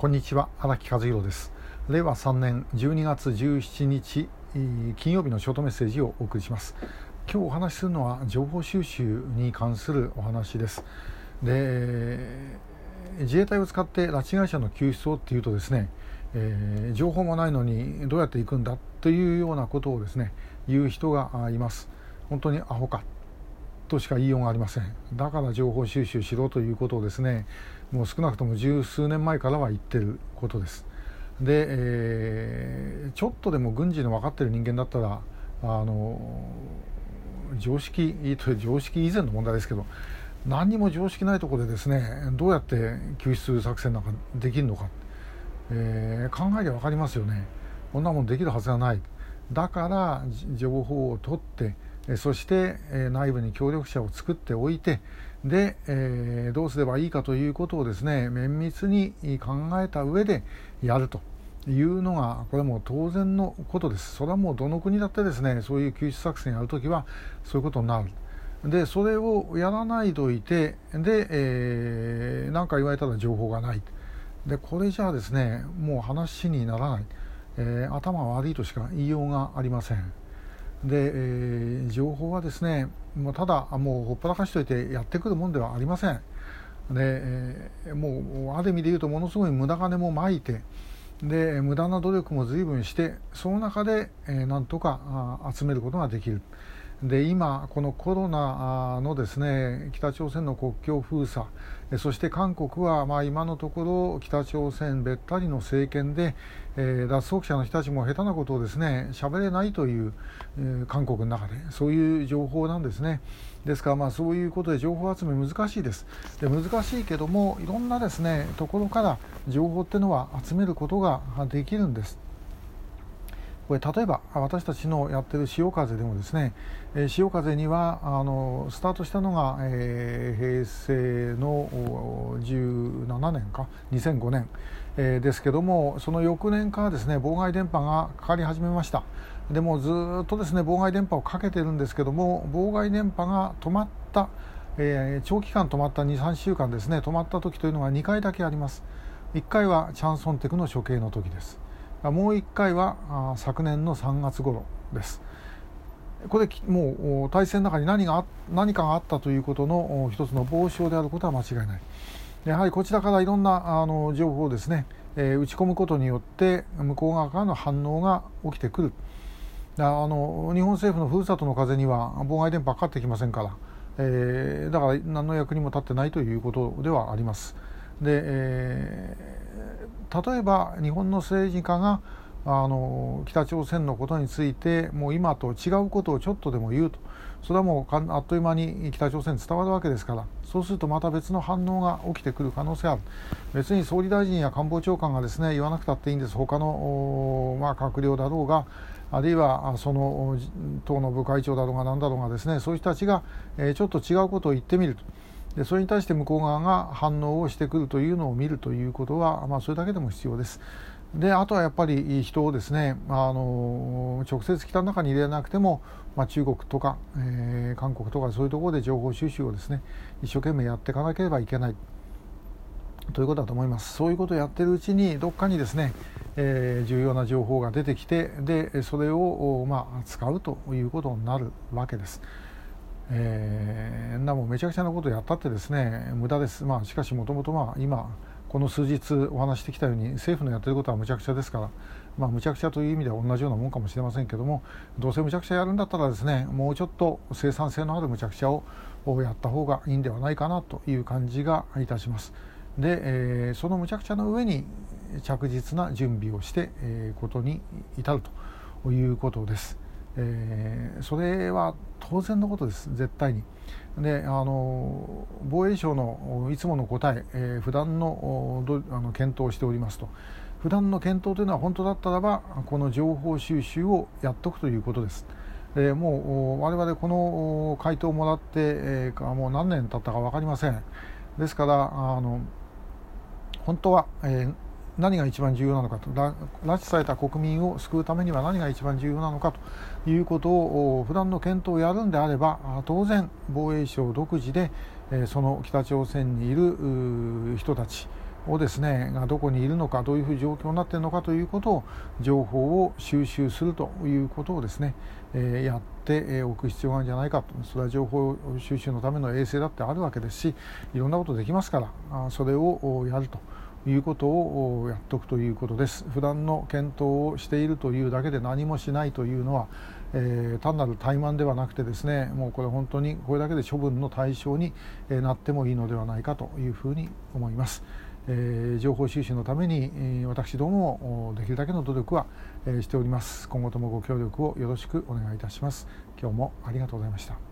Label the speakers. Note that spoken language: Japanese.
Speaker 1: こんにちは荒木和弘です。令和3年12月17日金曜日のショートメッセージをお送りします。今日お話しするのは情報収集に関するお話です。で自衛隊を使って拉致被害者の救出をっていうとですね、えー、情報もないのにどうやって行くんだというようなことをですね言う人がいます。本当にアホかとしか言いようがありません。だから情報収集しろということをですねもう少なくとも十数年前からは言ってることです。で、えー、ちょっとでも軍事の分かってる人間だったらあの常識という常識以前の問題ですけど何にも常識ないところでですねどうやって救出作戦なんかできるのか、えー、考えりゃ分かりますよね。こんなもんできるはずがない。だから情報を取ってそして内部に協力者を作っておいてで、え、どうすればいいかということをですね綿密に考えた上でやるというのがこれはもう当然のことです。それはもうどの国だってですねそういう救出作戦やるときはそういうことになる。でそれをやらないといてで、えー、か言われたら情報がない。でこれじゃあですねもう話にならない、えー、頭悪いとしか言いようがありません。で、えー、情報はですねもうただもうほっぽらかしておいてやってくるもんではありません。で、えー、もうある意味で言うとものすごい無駄金もまいてで無駄な努力も随分してその中で、えー、なんとか集めることができる。で今、このコロナのですね北朝鮮の国境封鎖そして韓国はまあ今のところ北朝鮮べったりの政権で、えー、脱走者の人たちも下手なことをですね喋れないという、えー、韓国の中でそういう情報なんですね。ですからまあそういうことで情報集め難しいです。で難しいけどもいろんなですねところから情報っていうのは集めることができるんです。これ例えば私たちのやってる潮風でもですね、えー、潮風にはあのスタートしたのが、えー、平成の17年か2005年、えー、ですけどもその翌年からですね妨害電波がかかり始めました。でもずっとですね妨害電波をかけてるんですけども妨害電波が止まったえー、長期間止まった23週間ですね止まった時というのが2回だけあります。1回はチャンソンテクの処刑の時です。もう1回は昨年の3月頃です。これもう体制の中に何が何かがあったということの一つの防止であることは間違いない。やはりこちらからいろんなあの情報をですね、えー、打ち込むことによって向こう側からの反応が起きてくる。あの日本政府のふるさとの風には妨害電波かかってきませんから、えー、だから何の役にも立ってないということではあります。で、え、例えば日本の政治家があの北朝鮮のことについてもう今と違うことをちょっとでも言うと。それはもうあっという間に北朝鮮に伝わるわけですから。そうするとまた別の反応が起きてくる可能性ある。別に総理大臣や官房長官がですね言わなくたっていいんです。他の、まあ、閣僚だろうがあるいはその党の部会長だろうが何だろうがですねそういう人たちが、え、ちょっと違うことを言ってみると。でそれに対して向こう側が反応をしてくるというのを見るということは、まあ、それだけでも必要です。であとはやっぱり人をですねあの直接北の中に入れなくても、まあ、中国とか、えー、韓国とかそういうところで情報収集をですね一生懸命やっていかなければいけないということだと思いますそういうことをやっているうちにどっかにですね、えー、重要な情報が出てきてでそれを、まあ、使うということになるわけです。えー、なもめちゃくちゃなことをやったってですね無駄です、まあ、しかしもともとまあ今この数日お話してきたように政府のやってることはむちゃくちゃですから、まあ、むちゃくちゃという意味では同じようなもんかもしれませんけどもどうせむちゃくちゃやるんだったらですねもうちょっと生産性のあるむちゃくちゃをやった方がいいんではないかなという感じがいたします。で、えー、そのむちゃくちゃの上に着実な準備をしていく、えー、ことに至るということです。えー、それは当然のことです絶対に。であの防衛省のいつもの答ええー、普段のあの検討をしておりますと普段の検討というのは本当だったらばこの情報収集をやっとくということです。えー、もう我々この回答をもらって、え、もう何年経ったか分かりません。ですからあの本当は、えー何が一番重要なのかと拉致された国民を救うためには何が一番重要なのかということを普段の検討をやるんであれば当然防衛省独自でその北朝鮮にいる人たちをですねがどこにいるのかどういうふう状況になっているのかということを情報を収集するということをですね、えやっておく必要があるんじゃないかとそれは情報収集のための衛星だってあるわけですしいろんなことできますからそれをやると。いうことをやっておくということです。普段の検討をしているというだけで何もしないというのは、えー、単なる怠慢ではなくてですねもうこれ本当にこれだけで処分の対象になってもいいのではないかというふうに思います。えー、情報収集のために、えー、私どもできるだけの努力は、えー、しております。今後ともご協力をよろしくお願いいたします。今日もありがとうございました。